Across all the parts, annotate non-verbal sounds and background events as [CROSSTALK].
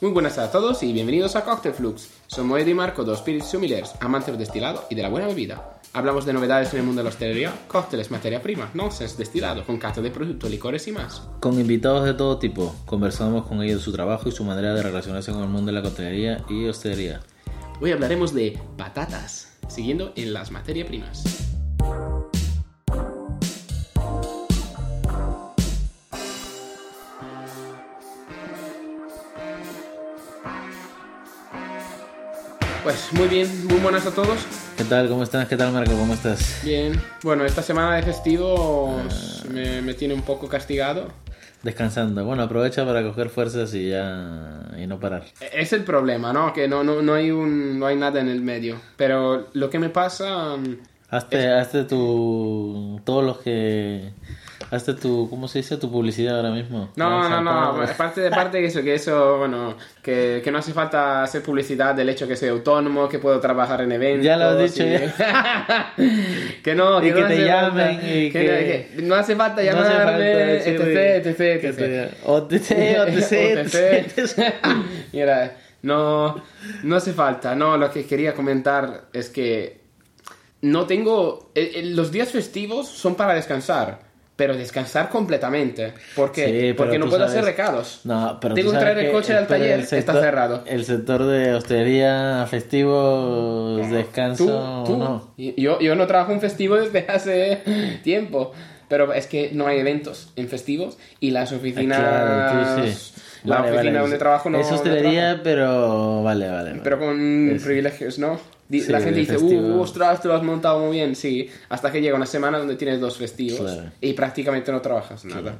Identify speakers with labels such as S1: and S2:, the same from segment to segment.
S1: Muy buenas a todos y bienvenidos a Cocktail Flux. Somos Eddie y Marco, dos spirits sumilers, amantes del destilado y de la buena bebida. Hablamos de novedades en el mundo de la hostelería, cócteles, materia prima, nonsense, destilado, con cata de productos, licores y más.
S2: Con invitados de todo tipo, conversamos con ellos de su trabajo y su manera de relacionarse con el mundo de la coctelería y hostelería.
S1: Hoy hablaremos de patatas, siguiendo en las materias primas. Pues muy bien, muy buenas a todos.
S2: ¿Qué tal? ¿Cómo estás? ¿Qué tal, Marco? ¿Cómo estás?
S1: Bien, bueno, esta semana de festivos me, me tiene un poco castigado.
S2: Descansando. Bueno, aprovecha para coger fuerzas y ya y no parar.
S1: Es el problema, ¿no? Que no, no, no, hay un, no hay nada en el medio. Pero lo que me pasa... mm,
S2: Hazte, hazte tu... Todos los que... Hazte tu... ¿Cómo se dice? Tu publicidad ahora mismo.
S1: No, no,
S2: a
S1: no,
S2: parar.
S1: aparte de parte que eso, que eso, bueno, que, que no hace falta hacer publicidad del hecho que soy autónomo, que puedo trabajar en eventos.
S2: Ya lo has dicho, [LAUGHS]
S1: y- que no, que
S2: Y
S1: no
S2: que
S1: hace
S2: te llamen
S1: falta-
S2: y que-
S1: que no hace falta
S2: No
S1: llamarme, etc, etc, etc.
S2: OTC, OTC. [LAUGHS] [LAUGHS]
S1: Mira, no, no hace falta. No, lo que quería comentar es que no tengo... eh, eh, Los días festivos son para descansar, pero descansar completamente. ¿Por qué?
S2: Sí,
S1: Porque no puedo
S2: sabes-
S1: hacer recados.
S2: No, pero
S1: Tengo que
S2: sabes
S1: traer el coche al taller, está cerrado.
S2: El sector de hostelería, festivos, descanso,
S1: Tú, tú.
S2: no.
S1: Yo, yo no trabajo en festivo desde hace [LAUGHS] tiempo. Pero es que no hay eventos en festivos y las oficinas...
S2: Claro, tú sí.
S1: La
S2: Vale,
S1: oficina
S2: vale.
S1: donde trabajo no...
S2: Es hostelería, pero vale, vale. vale.
S1: Pero con
S2: Es-
S1: privilegios, ¿no?
S2: Sí,
S1: la gente dice, uh, ostras, te lo has montado muy bien, sí. Hasta que llega una semana donde tienes dos festivos
S2: Claro.
S1: y prácticamente no trabajas nada.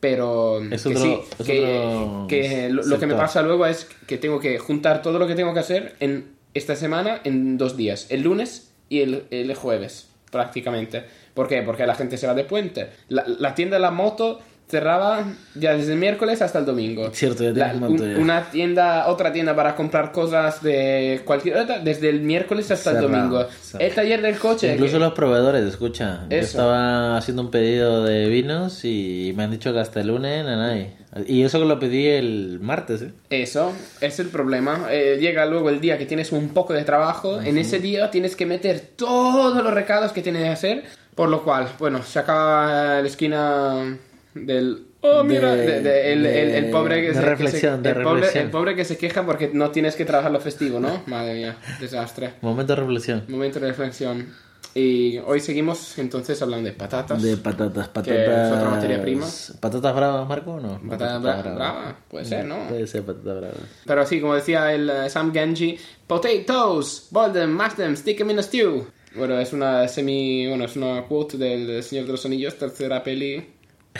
S1: Pero
S2: Es
S1: que
S2: otro-
S1: sí,
S2: es
S1: que,
S2: otro
S1: que lo, lo que me pasa luego es que tengo que juntar todo lo que tengo que hacer en esta semana en dos días, el lunes y el, el jueves, prácticamente. ¿Por qué? Porque la gente se va de puente. La, la tienda de la moto cerraba ya desde el miércoles hasta el domingo.
S2: Cierto, ya
S1: La- un- una tienda, otra tienda para comprar cosas de cualquier otra, desde el miércoles hasta el domingo.
S2: cerrado.
S1: El taller del coche.
S2: Incluso
S1: que-
S2: los proveedores, escucha. Yo estaba haciendo un pedido de vinos y me han dicho que hasta el lunes no hay. Y eso que lo pedí el martes, ¿eh?
S1: Eso es el problema. Eh, llega luego el día que tienes un poco de trabajo. En ese día tienes que meter todos los recados que tienes que hacer. Por lo cual, bueno, se acaba la esquina del... Oh, mira,
S2: De-
S1: de- de- el, el- el pobre que se, que
S2: reflexión,
S1: se-
S2: de
S1: el pobre-
S2: reflexión.
S1: el pobre que se queja porque no tienes que trabajar lo festivo, ¿no? [LAUGHS] Madre mía, desastre.
S2: Momento de reflexión.
S1: Momento de reflexión. Y hoy seguimos entonces hablando de patatas.
S2: De patatas, patatas.
S1: Que es otra materia prima.
S2: ¿Patatas bravas, Marco, o no?
S1: Patata
S2: Patatas
S1: bra- brava, puede ser, ¿no?
S2: Puede ser patatas bravas.
S1: Pero sí, como decía el eh, Sam Genji, potatoes, boil them, mash them, stick them in a stew. Bueno, es una semi, bueno, es una quote del Señor de los Anillos, tercera peli,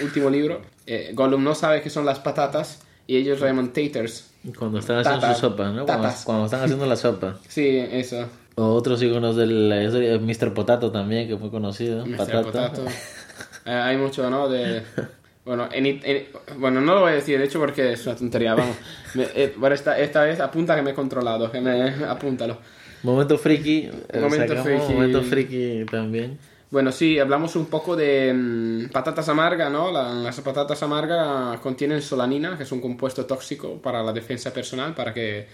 S1: último libro. Eh, Gollum no sabe qué son las patatas y ellos lo llaman taters.
S2: Cuando están haciendo
S1: Tatas.
S2: su sopa, ¿no? Cuando, cuando están haciendo la sopa. [LAUGHS]
S1: Sí, eso.
S2: O otros iconos de la historia, Mr. Potato también, que fue conocido.
S1: Mr.
S2: Patata.
S1: Potato. [LAUGHS] Eh, hay mucho, ¿no? De... Bueno, en, en- bueno, no lo voy a decir, de hecho, porque es una tontería, vamos. Me- eh, bueno, esta, esta vez apunta que me he controlado, que me... Apúntalo.
S2: Momento friki. eh,
S1: Momento
S2: sacamos
S1: friki.
S2: Momento friki también.
S1: Bueno, sí, hablamos un poco de mm, patatas amargas, ¿no? La- las patatas amargas contienen solanina, que es un compuesto tóxico para la defensa personal, para que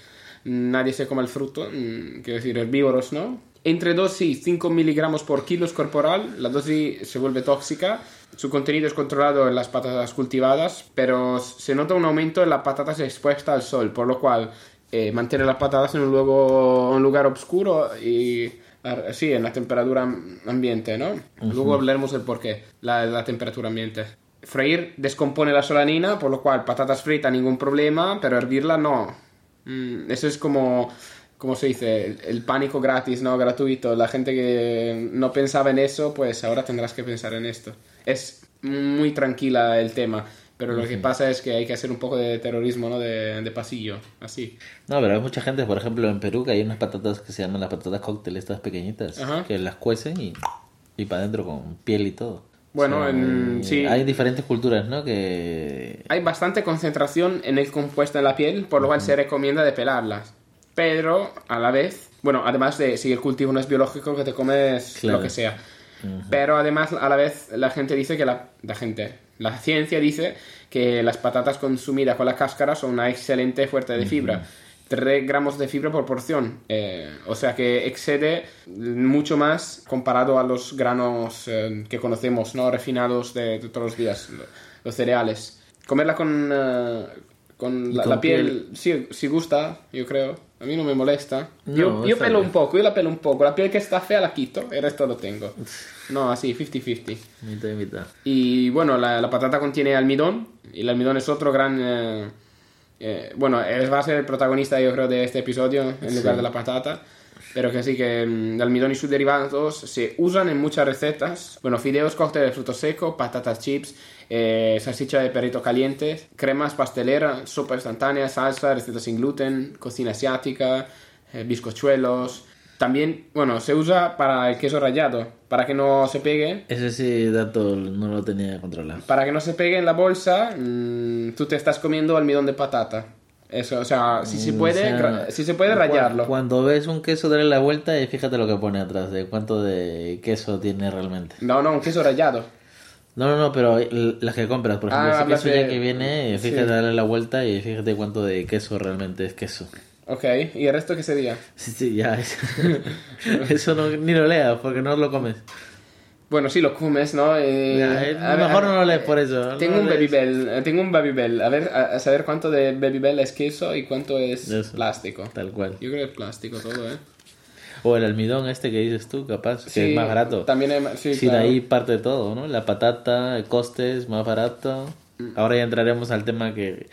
S1: nadie se coma el fruto, mm, quiero decir, herbívoros, ¿no? Entre 2 y 5 miligramos por kilo corporal, la dosis se vuelve tóxica. Su contenido es controlado en las patatas cultivadas, pero se nota un aumento en las patatas expuestas al sol, por lo cual eh, mantiene las patatas en un, luego, un lugar oscuro y sí, en la temperatura am- ambiente, ¿no? Luego hablaremos del por qué, la, la temperatura ambiente. Freír descompone la solanina, por lo cual patatas fritas ningún problema, pero hervirla no. Mm, eso es como, ¿cómo se dice? El, el pánico gratis, ¿no? Gratuito. La gente que no pensaba en eso, pues ahora tendrás que pensar en esto. Es muy tranquila el tema, pero lo que pasa es que hay que hacer un poco de terrorismo, ¿no? De, de pasillo, así.
S2: No, pero hay mucha gente, por ejemplo, en Perú, que hay unas patatas que se llaman las patatas cóctel, estas pequeñitas,
S1: Ajá.
S2: que las cuecen y, y para adentro con piel y todo.
S1: Bueno,
S2: O sea,
S1: en- sí.
S2: Hay diferentes culturas, ¿no? Que...
S1: Hay bastante concentración en el compuesto en la piel, por lo cual se recomienda depelarlas. Pero, a la vez, bueno, además de si el cultivo no es biológico, que te comes
S2: Claro.
S1: lo que sea. Pero además, a la vez, la gente dice que la, la gente, La ciencia dice que las patatas consumidas con la cáscara son una excelente fuente de fibra. 3 gramos de fibra por porción, eh, o sea que excede mucho más comparado a los granos eh, que conocemos, ¿no? refinados de, de todos los días, los cereales. Comerla con, eh, con la,
S2: con
S1: la piel, sí, sí gusta, yo creo. A mí no me molesta.
S2: No,
S1: yo yo pelo
S2: bien.
S1: un poco, yo la pelo un poco. La piel que está fea la quito, el resto lo tengo. No, así, 50-50.
S2: Mitad y mitad.
S1: Y bueno, la, la patata contiene almidón, y el almidón es otro gran... eh, eh, bueno, él va a ser el protagonista, yo creo, de este episodio, en lugar de la patata. Pero que sí, que el almidón y sus derivados se usan en muchas recetas. Bueno, fideos, cóctel de fruto seco, patatas chips, eh, salchicha de perrito caliente, cremas pasteleras, sopa instantánea, salsa, recetas sin gluten, cocina asiática, eh, bizcochuelos. También, bueno, se usa para el queso rallado, para que no se pegue
S2: Ese sí dato no lo tenía controlado.
S1: para que no se pegue en la bolsa, mm, tú te estás comiendo almidón de patata. Eso, o sea, si se
S2: Mm,
S1: puede,
S2: o sea,
S1: gra- si se puede rallarlo.
S2: Cuando ves un queso, dale la vuelta y fíjate lo que pone atrás, de cuánto de queso tiene realmente.
S1: No, no, un queso rallado.
S2: No, no, no, pero el- las que compras, por
S1: Ah,
S2: ejemplo, ese
S1: hablas
S2: queso ya que viene,
S1: sí.
S2: fíjate, dale la vuelta y fíjate cuánto de queso realmente es queso.
S1: Ok, ¿y el resto qué sería?
S2: Sí, sí, ya. es- [LAUGHS] Eso no, ni lo leas porque no lo comes.
S1: Bueno, sí, lo comes, ¿no? Eh,
S2: eh,
S1: a
S2: mejor no lo lees por eso.
S1: Tengo
S2: no
S1: un
S2: lees.
S1: Babybel, eh, tengo un Babybel. A ver, a, a saber cuánto de Babybel es queso y cuánto es
S2: Eso.
S1: plástico.
S2: Tal cual.
S1: Yo creo que es plástico todo, ¿eh?
S2: O el almidón este que dices tú, capaz, que
S1: Sí,
S2: es más barato.
S1: También es más- sí,
S2: Sí, de ahí parte todo, ¿no? La patata, el coste es más barato.
S1: Mm.
S2: Ahora ya entraremos al tema que,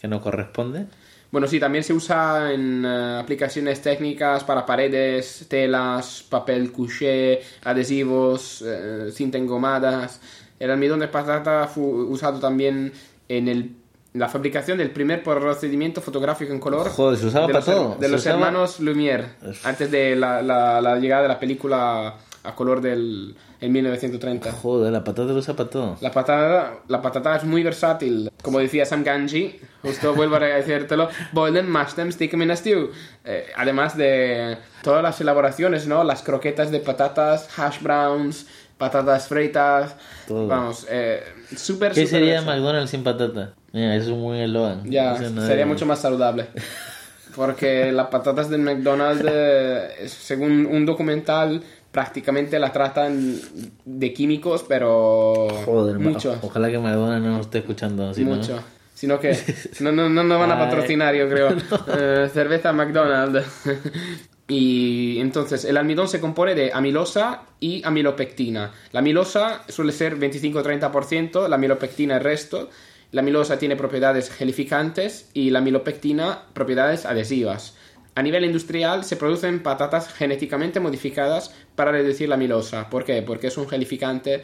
S2: que nos corresponde.
S1: Bueno, sí, también se usa en eh, aplicaciones técnicas para paredes, telas, papel couché, adhesivos, eh, cinta engomadas. El almidón de patata fue usado también en el- la fabricación del primer procedimiento fotográfico en color
S2: Joder, se usaba
S1: de
S2: para
S1: los,
S2: todo.
S1: de
S2: Se
S1: los
S2: usaba-
S1: hermanos Lumière, antes de la, la- la llegada de la película a color del en 1930.
S2: Joder, la patata lo usa para todo.
S1: La patata, la patata es muy versátil. Como decía Sam Ganji, justo vuelvo a decírtelo, boil them, mash them, stick them in a stew. Eh, además de todas las elaboraciones, ¿no? Las croquetas de patatas, hash browns, patatas fritas.
S2: Todo.
S1: Vamos, eh, súper,
S2: ¿Qué
S1: súper
S2: sería. McDonald's sin patata? Mira, eso es buen eslogan.
S1: Ya,
S2: no
S1: sería mucho más saludable. [LAUGHS] Porque las patatas del McDonald's, eh, según un documental, prácticamente la tratan de químicos, pero
S2: Joder,
S1: mucho.
S2: Ojalá que McDonald's no esté escuchando. no-
S1: Mucho. Sino que no, no, no nos van a patrocinar, yo creo. [LAUGHS] Eh, cerveza McDonald's. [LAUGHS] y entonces, el almidón se compone de amilosa y amilopectina. La amilosa suele ser 25-30%, la amilopectina el resto. La amilosa tiene propiedades gelificantes y la amilopectina propiedades adhesivas. A nivel industrial se producen patatas genéticamente modificadas para reducir la amilosa. ¿Por qué? Porque es un gelificante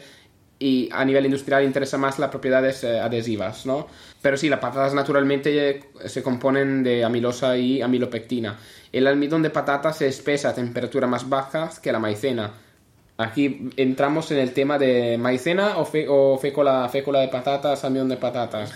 S1: y a nivel industrial interesa más las propiedades adhesivas, ¿no? Pero sí, las patatas naturalmente eh, se componen de amilosa y amilopectina. El almidón de patata se espesa a temperaturas más bajas que la maicena. Aquí entramos en el tema de maicena o, fe- de patatas, almidón de patatas.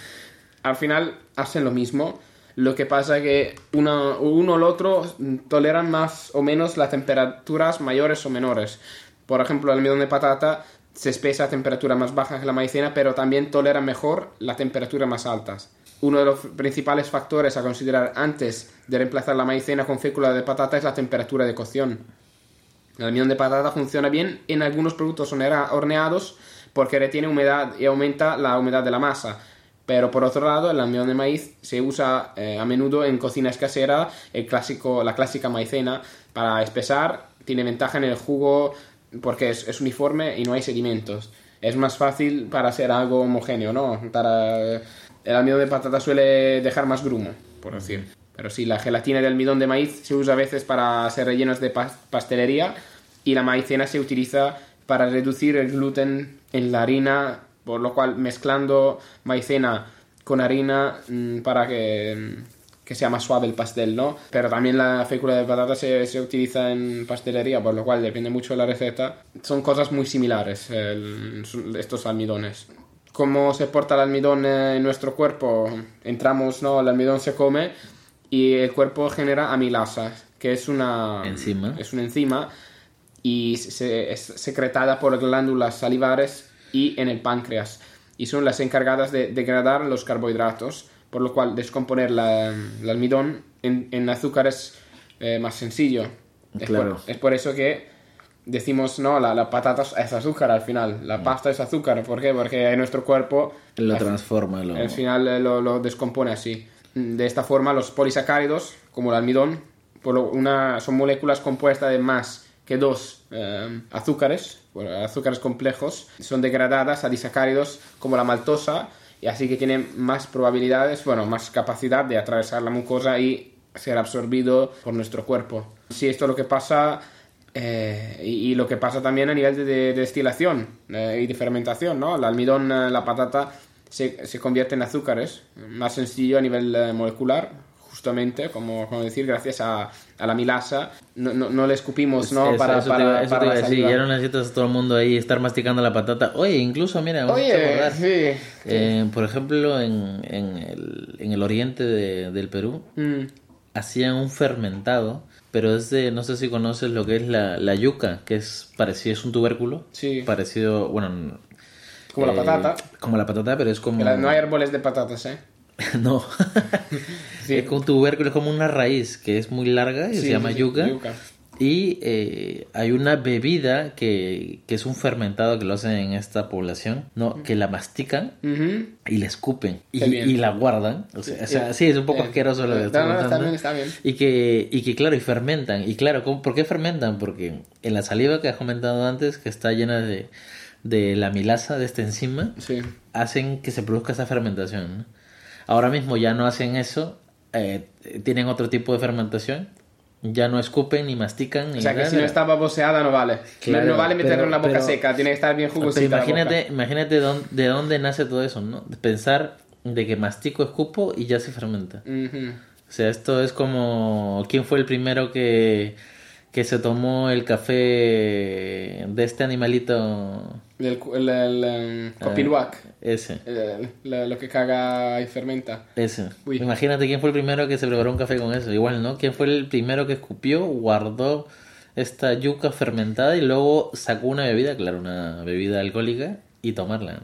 S1: Al final hacen lo mismo. Lo que pasa es que uno o el otro toleran más o menos las temperaturas mayores o menores. Por ejemplo, el almidón de patata se espesa a temperaturas más bajas que la maicena, pero también tolera mejor las temperaturas más altas. Uno de los principales factores a considerar antes de reemplazar la maicena con fécula de patata es la temperatura de cocción. El almidón de patata funciona bien en algunos productos hornea- horneados porque retiene humedad y aumenta la humedad de la masa. Pero por otro lado, el almidón de maíz se usa eh, a menudo en cocinas caseras, el clásico, la clásica maicena, para espesar. Tiene ventaja en el jugo porque es, es uniforme y no hay sedimentos. Es más fácil para hacer algo homogéneo, ¿no? Para, el almidón de patata suele dejar más grumo, por decir. Pero sí, la gelatina de almidón de maíz se usa a veces para hacer rellenos de pas- pastelería y la maicena se utiliza para reducir el gluten en la harina, por lo cual mezclando maicena con harina mm, para que, mm, que sea más suave el pastel, ¿no? Pero también la fécula de patata se, se utiliza en pastelería, por lo cual depende mucho de la receta. Son cosas muy similares el- estos almidones. ¿Cómo se porta el almidón en nuestro cuerpo? Entramos, ¿no? El almidón se come y el cuerpo genera amilasa, que es una
S2: Enzima.
S1: es una enzima y se, es secretada por glándulas salivares y en el páncreas. y son las encargadas de degradar los carbohidratos, por lo cual descomponer la, el almidón en, en azúcar es eh, más sencillo. Es,
S2: Claro.
S1: por, es por eso que decimos, no, la, la patata es azúcar al final,
S2: Mm.
S1: la pasta es azúcar. ¿Por qué? Porque nuestro cuerpo
S2: Lo transforma. Lo...
S1: al final eh, lo, lo descompone así. De esta forma, los polisacáridos, como el almidón, por lo- una, son moléculas compuestas de más que dos eh, azúcares, bueno, azúcares complejos, son degradadas a disacáridos como la maltosa, y así que tienen más probabilidades, bueno, más capacidad de atravesar la mucosa y ser absorbido por nuestro cuerpo. Sí, esto es lo que pasa eh, y, y lo que pasa también a nivel de, de destilación eh, y de fermentación, ¿no? El almidón, eh, la patata se, se convierte en azúcares, más sencillo a nivel eh, molecular, justamente, como, como decir, gracias a, a la milasa. No, no, no le escupimos, ¿no?
S2: Eso-
S1: para
S2: eso te
S1: para,
S2: eso
S1: para
S2: te
S1: la
S2: a decir, ya no necesitas a todo el mundo ahí estar masticando la patata. Oye, incluso, mira, vamos a
S1: Oye,
S2: acordar.
S1: sí.
S2: Eh, por ejemplo, en, en, el, en el oriente de- del Perú
S1: Mm,
S2: hacían un fermentado, pero es de, no sé si conoces lo que es la, la yuca, que es parecido, es un tubérculo.
S1: Sí.
S2: Parecido, bueno...
S1: Como la
S2: eh,
S1: patata.
S2: Como la patata, pero es como...
S1: No hay árboles de patatas, ¿eh? [LAUGHS]
S2: no. [LAUGHS]
S1: Sí.
S2: Es como un tubérculo, es como una raíz que es muy larga y
S1: Sí,
S2: se llama yuca.
S1: yuca.
S2: Y eh, hay una bebida que, que es un fermentado que lo hacen en esta población, ¿no? Que la mastican y la escupen y, la guardan. O sea, o sea, sí, es un poco
S1: Eh,
S2: asqueroso lo que
S1: no,
S2: estoy
S1: no, está bien, está bien.
S2: Y que, y que, claro, y fermentan. Y claro, ¿cómo- ¿por qué fermentan? Porque en la saliva que has comentado antes, que está llena de, de la milasa de esta enzima,
S1: Sí.
S2: hacen que se produzca esa fermentación. ¿no? Ahora mismo ya no hacen eso, eh, tienen otro tipo de fermentación, ya no escupen ni mastican. Ni
S1: O sea que si no está baboseada no vale.
S2: Claro,
S1: no, no vale meterlo
S2: pero-
S1: en la boca
S2: pero-
S1: seca, tiene que estar bien
S2: Pero
S1: jugosita. la
S2: imagínate,
S1: boca.
S2: imagínate dónde- de dónde nace todo eso, ¿no? Pensar de que mastico, escupo y ya se fermenta. O sea, esto es como... ¿Quién fue el primero que, que se tomó el café de este animalito?
S1: El, cu- el, el, copiluac.
S2: Ese.
S1: El- la- lo que caga y fermenta.
S2: Ese.
S1: Uy.
S2: Imagínate quién fue el primero que se preparó un café con eso. Igual, ¿no? ¿Quién fue el primero que escupió, guardó esta yuca fermentada y luego sacó una bebida, claro, una bebida alcohólica y tomarla?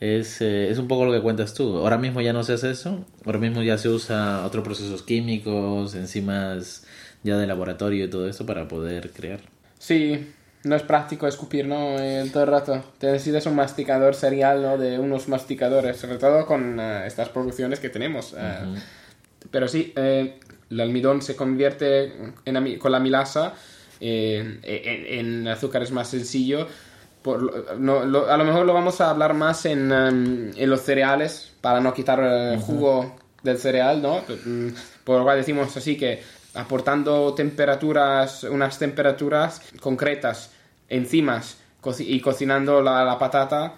S2: Es, eh, es un poco lo que cuentas tú. Ahora mismo ya no se hace eso. Ahora mismo ya se usa otros procesos químicos, enzimas ya de laboratorio y todo eso para poder crear.
S1: Sí, no es práctico escupir, ¿no? Eh, todo el rato. Te necesitas un masticador serial, ¿no? De unos masticadores, sobre todo con eh, estas producciones que tenemos. eh. Pero sí, eh, el almidón se convierte en con la milasa eh, en, en azúcares más sencillo. Por, no, lo- a lo mejor lo vamos a hablar más en, em, en los cereales para no quitar el jugo del cereal, ¿no? Mm, Por lo cual decimos así que aportando temperaturas, unas temperaturas concretas, enzimas y cocinando la, la patata,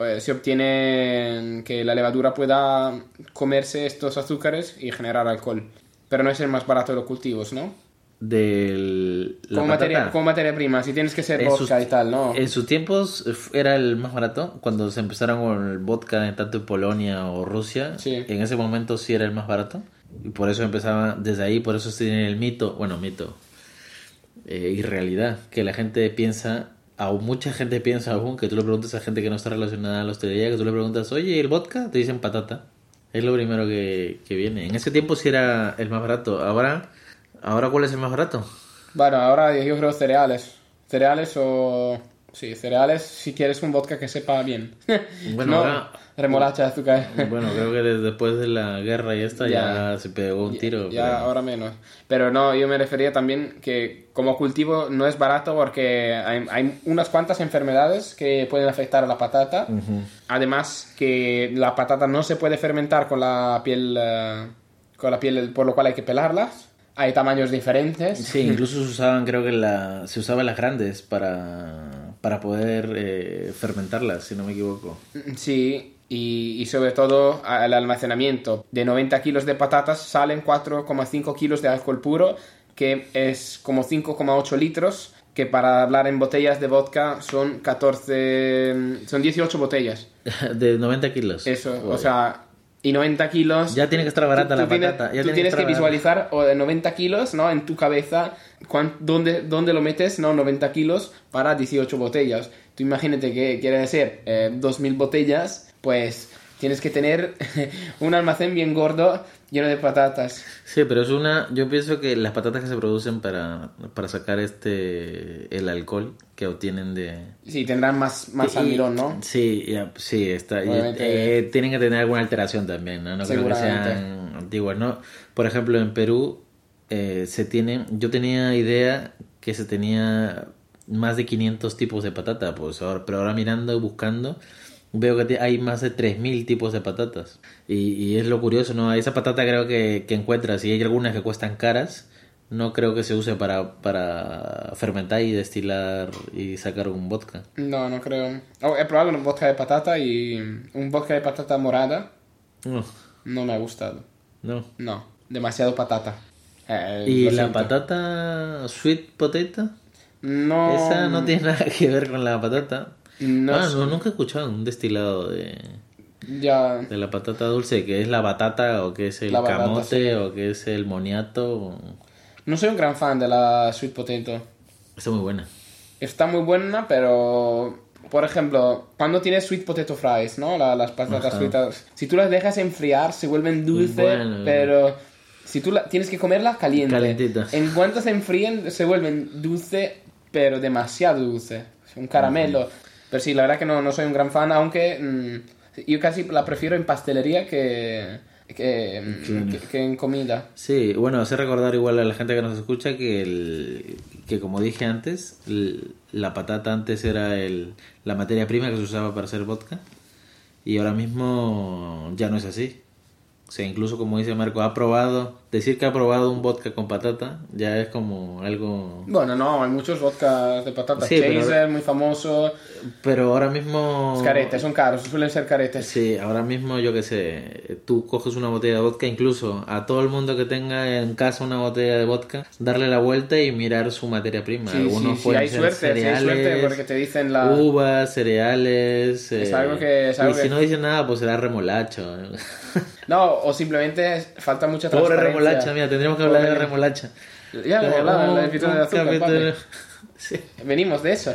S1: eh, se obtiene que la levadura pueda comerse estos azúcares y generar alcohol. Pero no es el más barato de los cultivos, ¿no?
S2: Del, la
S1: Como
S2: patata.
S1: materia, como materia prima, si tienes que ser vodka
S2: sus-
S1: y tal, ¿no?
S2: En sus tiempos eh, era el más barato. Cuando se empezaron con el vodka tanto en Polonia o Rusia,
S1: Sí.
S2: en ese momento sí era el más barato. Y por eso empezaba, desde ahí, por eso tiene el mito, bueno, mito, eh, y realidad, que la gente piensa, aún mucha gente piensa aún, que tú le preguntas a gente que no está relacionada a la hostelería, que tú le preguntas, oye, ¿el vodka? Te dicen patata. Es lo primero que, que viene. En ese tiempo sí era el más barato. Ahora, ¿ahora cuál es el más barato?
S1: Bueno, ahora yo creo cereales. Cereales o... Sí, cereales si quieres un vodka que sepa bien.
S2: Bueno,
S1: no,
S2: ahora-
S1: remolacha, azúcar.
S2: Bueno, creo que desde después de la guerra y esta ya,
S1: Ya.
S2: se pegó un tiro.
S1: Ya
S2: pero-
S1: ahora menos. Pero no, yo me refería también que como cultivo no es barato porque hay, hay unas cuantas enfermedades que pueden afectar a la patata. Además que la patata no se puede fermentar con la piel, eh, con la piel, por lo cual hay que pelarlas. Hay tamaños diferentes.
S2: Sí, incluso se usaban, creo que la, se usaban las grandes para, para poder eh, fermentarlas, si no me equivoco.
S1: Sí, y, y sobre todo el almacenamiento. De 90 kilos de patatas salen 4,5 kilos de alcohol puro, que es como 5,8 litros, que para hablar en botellas de vodka son 14... son 18 botellas. [LAUGHS]
S2: De 90 kilos.
S1: Eso, o sea... Y 90 kilos...
S2: Ya tiene que estar barata
S1: tú-
S2: la
S1: tú tienes-
S2: patata. Ya
S1: tú
S2: tiene
S1: tienes que, visualizar o de 90 kilos, ¿no? En tu cabeza, ¿dónde, dónde lo metes, no? 90 kilos para 18 botellas. Tú imagínate que quiere decir eh, 2.000 botellas pues tienes que tener [LAUGHS] un almacén bien gordo lleno de patatas.
S2: Sí, pero es una. Yo pienso que las patatas que se producen para, para sacar este. el alcohol que obtienen de.
S1: Sí, tendrán más, más
S2: Y-
S1: almidón, ¿no?
S2: Sí, ya, sí, está. eh, tienen que tener alguna alteración también, ¿no? No creo que sean antiguas, ¿no? Por ejemplo, en Perú eh, se tienen. Yo tenía idea que se tenía más de 500 tipos de patata, pues ahora, pero ahora mirando y buscando. Veo que hay más de 3.000 tipos de patatas. Y, y es lo curioso, ¿no? Esa patata creo que, que encuentras, y hay algunas que cuestan caras, no creo que se use para, para fermentar y destilar y sacar un vodka.
S1: No, no creo. Oh, he probado un vodka de patata y un vodka de patata morada.
S2: No,
S1: No me ha gustado.
S2: no.
S1: No, demasiado patata. Eh,
S2: ¿Y la patata sweet potato?
S1: No.
S2: Esa no tiene nada [LAUGHS] que ver con la patata.
S1: No
S2: ah, no, nunca he escuchado un destilado de,
S1: Ya.
S2: de la patata dulce, que es la batata o que es el
S1: La batata,
S2: camote
S1: sí.
S2: o que es el moniato.
S1: No soy un gran fan de la sweet potato.
S2: Está muy buena.
S1: Está muy buena, pero. Por ejemplo, cuando tienes sweet potato fries, ¿no? La- las patatas
S2: Ajá.
S1: fritas. Si tú las dejas enfriar, se vuelven dulces,
S2: Bueno.
S1: pero. Si tú la, tienes que comerlas caliente.
S2: Calentita.
S1: En cuanto se enfríen, se vuelven dulce, pero demasiado dulce. Un caramelo. Pero sí, la verdad que no, no soy un gran fan, aunque mm, yo casi la prefiero en pastelería que, que, mm, que- que en comida.
S2: Sí, bueno, hace recordar igual a la gente que nos escucha que, el, que como dije antes, el- la patata antes era el, la materia prima que se usaba para hacer vodka y ahora mismo ya no es así. O sea, incluso como dice Marco, ha probado, decir que ha probado un vodka con patata ya es como algo...
S1: Bueno, no, hay muchos vodkas de patatas.
S2: Sí, pero-
S1: Chaser, muy famoso.
S2: Pero ahora mismo...
S1: Caretes, son caros, suelen ser caretes.
S2: Sí, ahora mismo yo que sé, tú coges una botella de vodka, incluso a todo el mundo que tenga en casa una botella de vodka, darle la vuelta y mirar su materia prima.
S1: Sí,
S2: Algunos
S1: sí, sí, hay
S2: ser
S1: suerte, sí, hay
S2: cereales,
S1: suerte porque te dicen la...
S2: uvas, cereales.
S1: Es
S2: eh,
S1: algo que- es algo
S2: y si
S1: que-
S2: no dicen nada, pues será remolacho. [LAUGHS]
S1: No, o simplemente falta mucha
S2: Pobre
S1: transparencia.
S2: remolacha, mira, tendríamos que hablar de
S1: Pobre-
S2: remolacha.
S1: Ya lo hablaba en episodio de azúcar,
S2: capítulo-
S1: papi. [LAUGHS]
S2: Sí.
S1: Venimos de eso.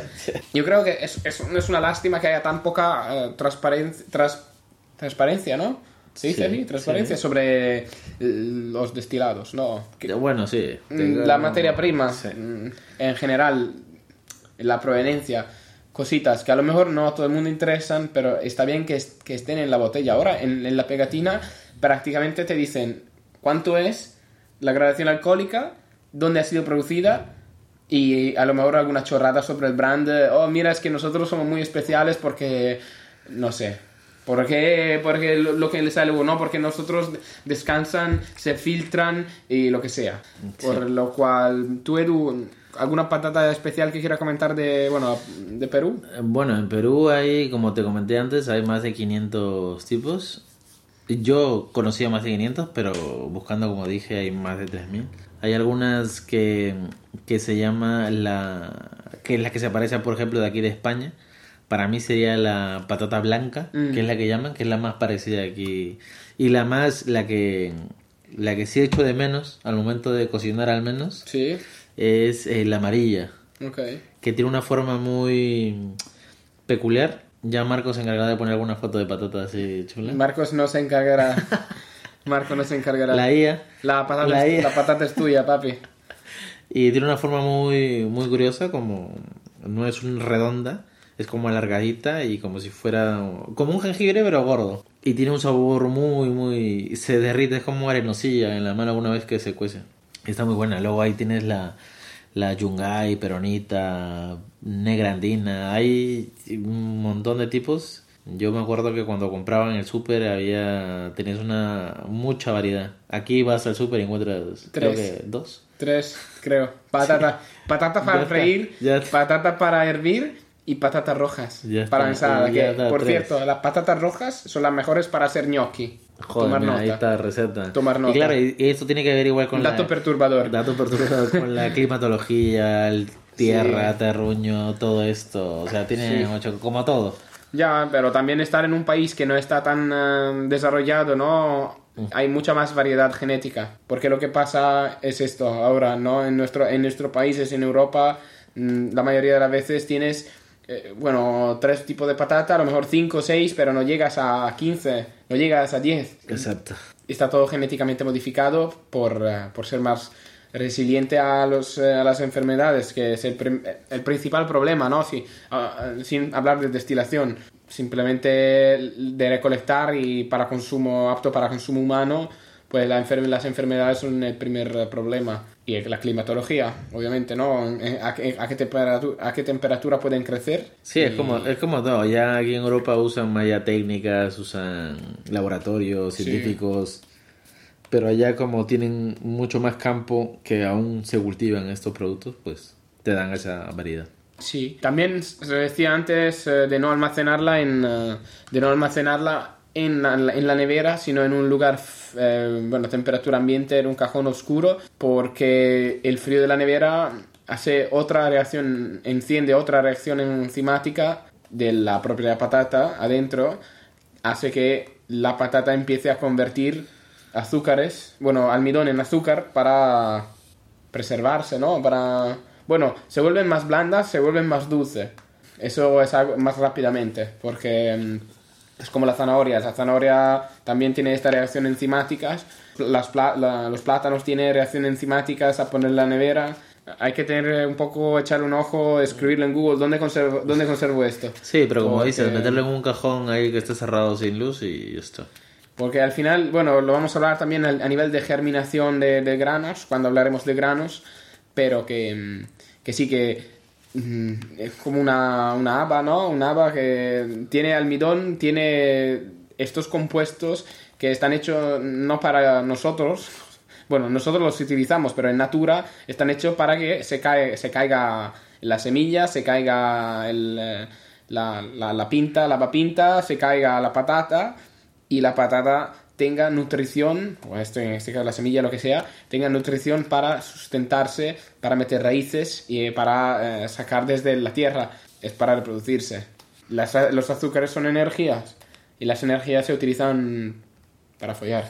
S1: Yo creo que es, es, es una lástima que haya tan poca eh, transparencia, tras- transparencia, ¿no? ¿Se dice
S2: Sí,
S1: así? Transparencia sobre eh, los destilados, ¿no? Que-
S2: Bueno, sí.
S1: Mm, la materia prima, mm, en general, la proveniencia, cositas que a lo mejor no a todo el mundo interesan, pero está bien que, es- que estén en la botella. Ahora, en, en la pegatina, prácticamente te dicen cuánto es la gradación alcohólica, dónde ha sido producida y a lo mejor alguna chorrada sobre el brand. Oh, mira, es que nosotros somos muy especiales porque, no sé, porque, porque lo, que les sale no, porque nosotros descansan, se filtran y lo que sea. Por lo cual, tú, Edu, ¿alguna patata especial que quiera comentar de, bueno, de Perú?
S2: Bueno, en Perú hay, como te comenté antes, hay más de 500 tipos. Yo conocía más de 500, pero buscando, como dije, hay más de 3000. Hay algunas que, que se llama la... que es la que se aparece, por ejemplo, de aquí de España. Para mí sería la patata blanca,
S1: Mm.
S2: que es la que llaman, que es la más parecida aquí. Y la más, la que, la que sí echo de menos, al momento de cocinar al menos,
S1: Sí,
S2: es eh, la amarilla
S1: ok.
S2: que tiene una forma muy peculiar. Ya Marcos se encargará de poner alguna foto de patata así chula.
S1: Marcos no se encargará. [LAUGHS] Marcos no se encargará.
S2: La IA.
S1: La patata,
S2: La
S1: es,
S2: IA.
S1: la patata es tuya, papi.
S2: Y tiene una forma muy, muy curiosa, como no es un redonda, es como alargadita y como si fuera como un jengibre pero gordo. Y tiene un sabor muy, muy... se derrite, es como arenosilla en la mano una vez que se cuece. Está muy buena. Luego ahí tienes la, la yungay, peronita, negra andina. Hay un montón de tipos. Yo me acuerdo que cuando compraba en el súper había... tenías una... mucha variedad. Aquí vas al súper y encuentras creo
S1: Tres.
S2: que dos.
S1: Tres, creo. Patata, [LAUGHS] patata para
S2: Ya está,
S1: freír,
S2: ya está.
S1: patata para hervir y patatas rojas
S2: Ya
S1: para ensalada. Que, por
S2: tres.
S1: cierto, las patatas rojas son las mejores para hacer gnocchi.
S2: Joder,
S1: Tomar
S2: mira,
S1: nota.
S2: ahí está la receta.
S1: Tomar nota.
S2: Y claro, y esto tiene que ver igual con
S1: Dato
S2: la...
S1: perturbador.
S2: Dato perturbador con la [LAUGHS] climatología, el tierra,
S1: Sí.
S2: terruño, todo esto. O sea, tiene
S1: Sí.
S2: mucho, como todo.
S1: Ya, pero también estar en un país que no está tan eh, desarrollado, ¿no?
S2: Mm.
S1: Hay mucha más variedad genética. Porque lo que pasa es esto ahora, ¿no? En nuestro, en nuestros países, en Europa, mm, la mayoría de las veces tienes eh, bueno, tres tipos de patata, a lo mejor cinco o seis, pero no llegas a 15, no llegas a 10.
S2: Exacto.
S1: Está todo genéticamente modificado por, eh, por ser más resiliente a, los, eh, a las enfermedades, que es el, el principal problema, ¿no? Si, ah, sin hablar de destilación, simplemente de recolectar y para consumo, apto para consumo humano, pues la enfer- las enfermedades son el primer problema. Y la climatología, obviamente, ¿no? ¿A qué, a qué temperatura, a qué temperatura pueden crecer?
S2: Sí, es como, es como todo. Ya aquí en Europa usan más ya técnicas, usan laboratorios
S1: Sí.
S2: científicos. Pero allá como tienen mucho más campo que aún se cultivan estos productos, pues te dan esa variedad.
S1: Sí, también se decía antes eh, de no almacenarla en eh, de no almacenarla en la, nevera, sino en un lugar eh, bueno, temperatura ambiente, en un cajón oscuro, porque el frío de la nevera hace otra reacción, enciende otra reacción enzimática de la propia patata adentro, hace que la patata empiece a convertir azúcares, bueno, almidón en azúcar para preservarse, ¿no? Para... Bueno, se vuelven más blandas, se vuelven más dulces. Eso es algo más rápidamente, porque mm, es como la zanahoria. La zanahoria también tiene esta reacción enzimáticas. Las pla- la- los plátanos tienen reacciones enzimáticas a poner en la nevera. Hay que tener un poco, echar un ojo, escribirlo en Google. ¿Dónde conservo, dónde conservo esto?
S2: Sí, pero como
S1: Porque-
S2: dices, meterlo en un cajón ahí que esté cerrado sin luz y ya está.
S1: Porque al final, bueno, lo vamos a hablar también a nivel de germinación de, de granos, cuando hablaremos de granos, pero que, que sí que es como una, una haba, ¿no? Una haba que tiene almidón, tiene estos compuestos que están hechos no para nosotros, bueno, nosotros los utilizamos, pero en natura están hechos para que se, cae, se caiga la semilla, se caiga el, eh, la, la, la pinta, la papinta, se caiga la patata y la patata tenga nutrición, o esto en este caso la semilla, lo que sea, tenga nutrición para sustentarse, para meter raíces y para eh, sacar desde la tierra, es para reproducirse. Las- los azúcares son energías y las energías se utilizan para follar.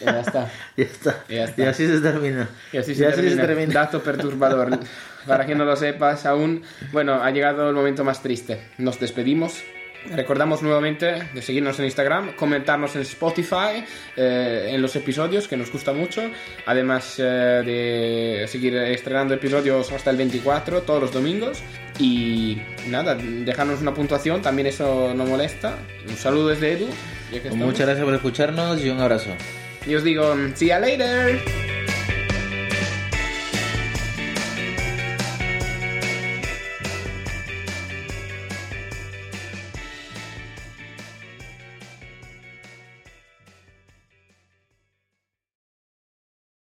S1: Y ya está.
S2: Ya [LAUGHS] está.
S1: Ya está.
S2: Y así se termina.
S1: Y así
S2: Y
S1: se,
S2: así se
S1: termina.
S2: termina.
S1: Dato perturbador. [LAUGHS] Para que no lo sepas aún, bueno, ha llegado el momento más triste. Nos despedimos. Recordamos nuevamente de seguirnos en Instagram, comentarnos en Spotify, eh, en los episodios, que nos gusta mucho. Además eh, de seguir estrenando episodios hasta el 24, todos los domingos. Y nada, dejarnos una puntuación, también eso no molesta. Un saludo desde Edu. estamos.
S2: Muchas gracias por escucharnos y un abrazo.
S1: Y os digo, see you later.